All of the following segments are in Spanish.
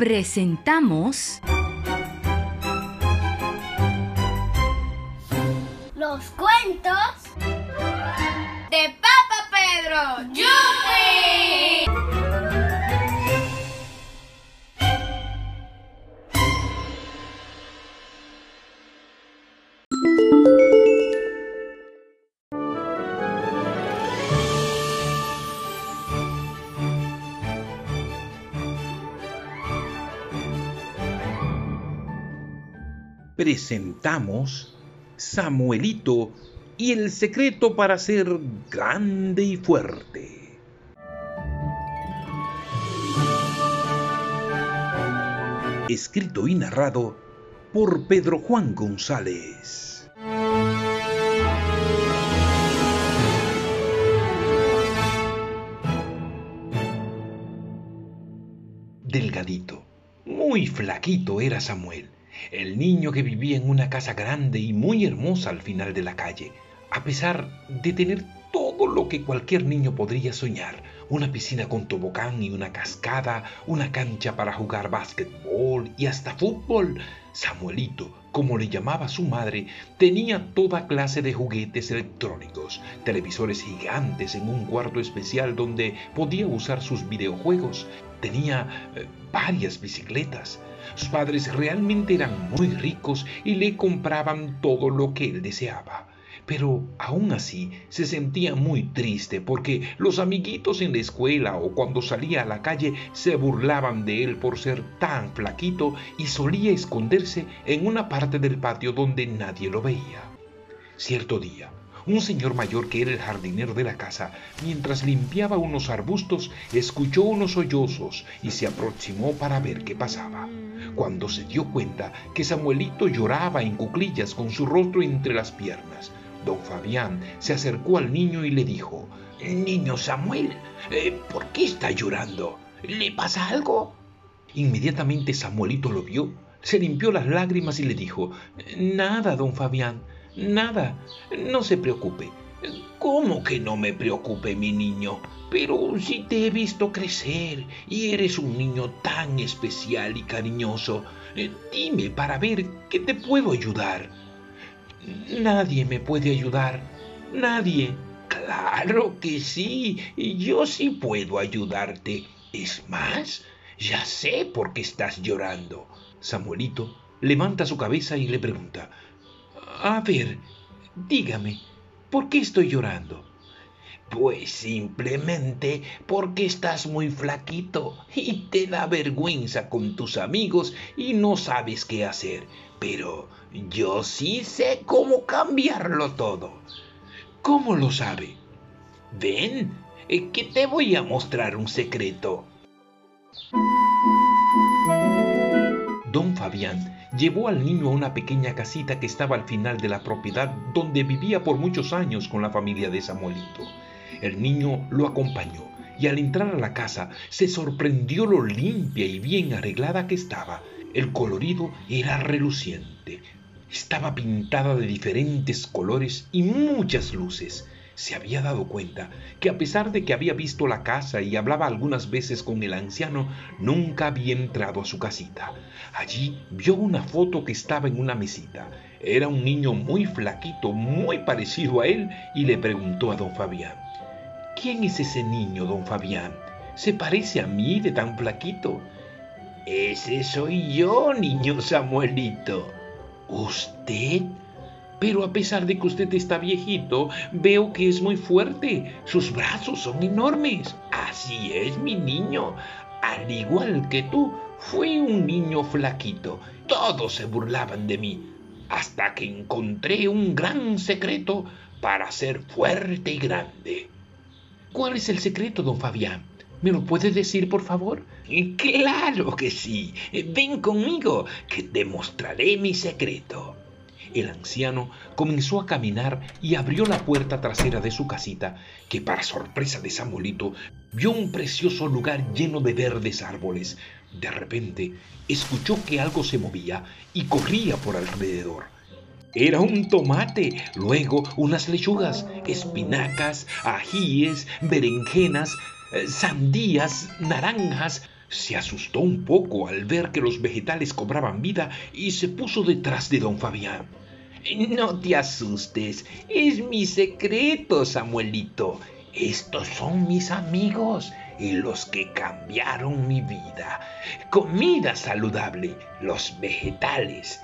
presentamos Los cuentos de Papa Pedro. ¡Yupi! Presentamos Samuelito y el secreto para ser grande y fuerte. Escrito y narrado por Pedro Juan González. Delgadito, muy flaquito era Samuel el niño que vivía en una casa grande y muy hermosa al final de la calle, a pesar de tener todo lo que cualquier niño podría soñar, una piscina con tobogán y una cascada, una cancha para jugar básquetbol y hasta fútbol. Samuelito, como le llamaba su madre, tenía toda clase de juguetes electrónicos, televisores gigantes en un cuarto especial donde podía usar sus videojuegos, tenía eh, varias bicicletas, sus padres realmente eran muy ricos y le compraban todo lo que él deseaba. Pero aún así se sentía muy triste porque los amiguitos en la escuela o cuando salía a la calle se burlaban de él por ser tan flaquito y solía esconderse en una parte del patio donde nadie lo veía. Cierto día, un señor mayor que era el jardinero de la casa, mientras limpiaba unos arbustos, escuchó unos sollozos y se aproximó para ver qué pasaba. Cuando se dio cuenta que Samuelito lloraba en cuclillas con su rostro entre las piernas, don Fabián se acercó al niño y le dijo, Niño Samuel, eh, ¿por qué está llorando? ¿Le pasa algo? Inmediatamente Samuelito lo vio, se limpió las lágrimas y le dijo, Nada, don Fabián, Nada, no se preocupe. ¿Cómo que no me preocupe, mi niño? Pero si te he visto crecer y eres un niño tan especial y cariñoso, eh, dime para ver qué te puedo ayudar. Nadie me puede ayudar. Nadie. Claro que sí. Yo sí puedo ayudarte. Es más, ya sé por qué estás llorando. Samuelito levanta su cabeza y le pregunta, a ver, dígame, ¿por qué estoy llorando? Pues simplemente porque estás muy flaquito y te da vergüenza con tus amigos y no sabes qué hacer. Pero yo sí sé cómo cambiarlo todo. ¿Cómo lo sabe? Ven, eh, que te voy a mostrar un secreto. Don Fabián llevó al niño a una pequeña casita que estaba al final de la propiedad donde vivía por muchos años con la familia de Samuelito. El niño lo acompañó y al entrar a la casa se sorprendió lo limpia y bien arreglada que estaba. El colorido era reluciente. Estaba pintada de diferentes colores y muchas luces se había dado cuenta que a pesar de que había visto la casa y hablaba algunas veces con el anciano, nunca había entrado a su casita. Allí vio una foto que estaba en una mesita. Era un niño muy flaquito, muy parecido a él, y le preguntó a don Fabián, ¿quién es ese niño, don Fabián? ¿Se parece a mí de tan flaquito? Ese soy yo, niño Samuelito. ¿Usted? Pero a pesar de que usted está viejito, veo que es muy fuerte. Sus brazos son enormes. Así es, mi niño. Al igual que tú, fui un niño flaquito. Todos se burlaban de mí. Hasta que encontré un gran secreto para ser fuerte y grande. ¿Cuál es el secreto, don Fabián? ¿Me lo puede decir, por favor? Claro que sí. Ven conmigo, que te mostraré mi secreto. El anciano comenzó a caminar y abrió la puerta trasera de su casita, que para sorpresa de Samuelito vio un precioso lugar lleno de verdes árboles. De repente escuchó que algo se movía y corría por alrededor. Era un tomate, luego unas lechugas, espinacas, ajíes, berenjenas, eh, sandías, naranjas, se asustó un poco al ver que los vegetales cobraban vida y se puso detrás de don Fabián. No te asustes, es mi secreto, Samuelito. Estos son mis amigos y los que cambiaron mi vida. Comida saludable, los vegetales.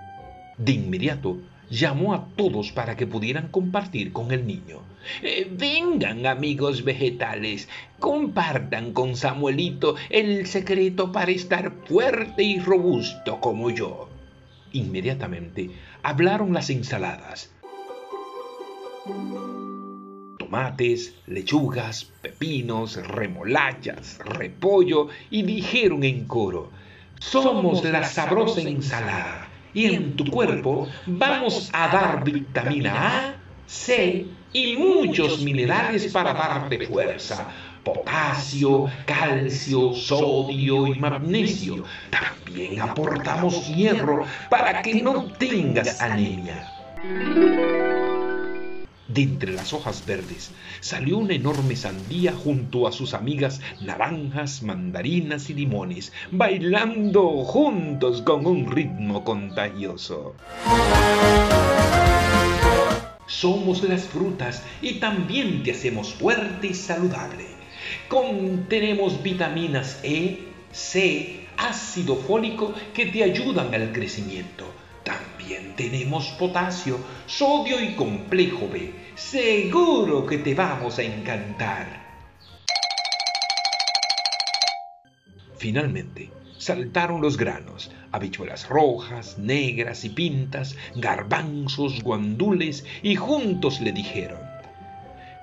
De inmediato llamó a todos para que pudieran compartir con el niño. Eh, vengan amigos vegetales, compartan con Samuelito el secreto para estar fuerte y robusto como yo. Inmediatamente hablaron las ensaladas. Tomates, lechugas, pepinos, remolachas, repollo y dijeron en coro, somos la sabrosa ensalada y en tu cuerpo vamos a dar vitamina A, C y muchos minerales para darte fuerza potasio, calcio, sodio y magnesio. También aportamos hierro para que no tengas anemia. De entre las hojas verdes salió una enorme sandía junto a sus amigas naranjas, mandarinas y limones, bailando juntos con un ritmo contagioso. Somos las frutas y también te hacemos fuerte y saludable. Contenemos vitaminas E, C, ácido fólico que te ayudan al crecimiento. También tenemos potasio, sodio y complejo B. Seguro que te vamos a encantar. Finalmente, saltaron los granos, habichuelas rojas, negras y pintas, garbanzos, guandules, y juntos le dijeron,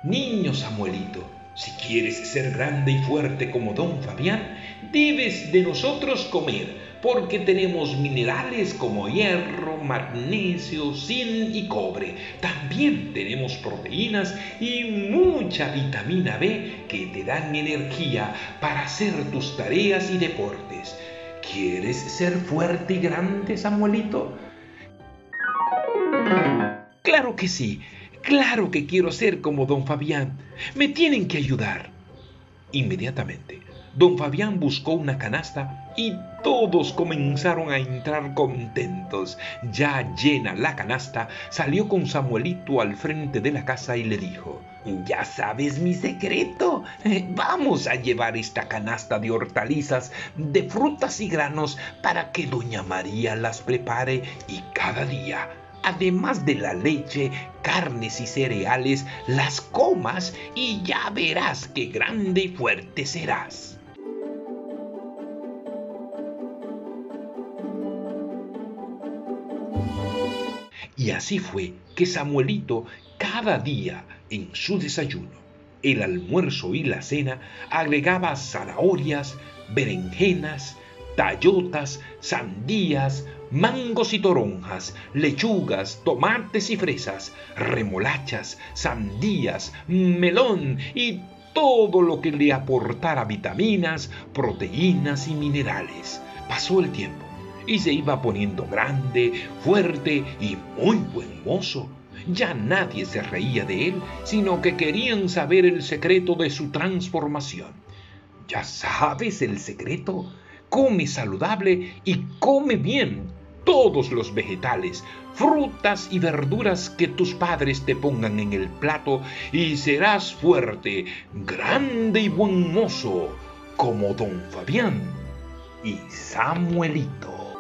Niño Samuelito, si quieres ser grande y fuerte como don Fabián, debes de nosotros comer, porque tenemos minerales como hierro, magnesio, zinc y cobre. También tenemos proteínas y mucha vitamina B que te dan energía para hacer tus tareas y deportes. ¿Quieres ser fuerte y grande, Samuelito? Claro que sí. Claro que quiero ser como don Fabián. Me tienen que ayudar. Inmediatamente, don Fabián buscó una canasta y todos comenzaron a entrar contentos. Ya llena la canasta, salió con Samuelito al frente de la casa y le dijo, ya sabes mi secreto. Vamos a llevar esta canasta de hortalizas, de frutas y granos para que doña María las prepare y cada día además de la leche, carnes y cereales, las comas y ya verás qué grande y fuerte serás. Y así fue que Samuelito cada día en su desayuno, el almuerzo y la cena agregaba zanahorias, berenjenas, tallotas, sandías, mangos y toronjas, lechugas, tomates y fresas, remolachas, sandías, melón y todo lo que le aportara vitaminas, proteínas y minerales. Pasó el tiempo y se iba poniendo grande, fuerte y muy buen mozo. Ya nadie se reía de él, sino que querían saber el secreto de su transformación. ¿Ya sabes el secreto? Come saludable y come bien todos los vegetales, frutas y verduras que tus padres te pongan en el plato y serás fuerte, grande y buen mozo, como don Fabián y Samuelito.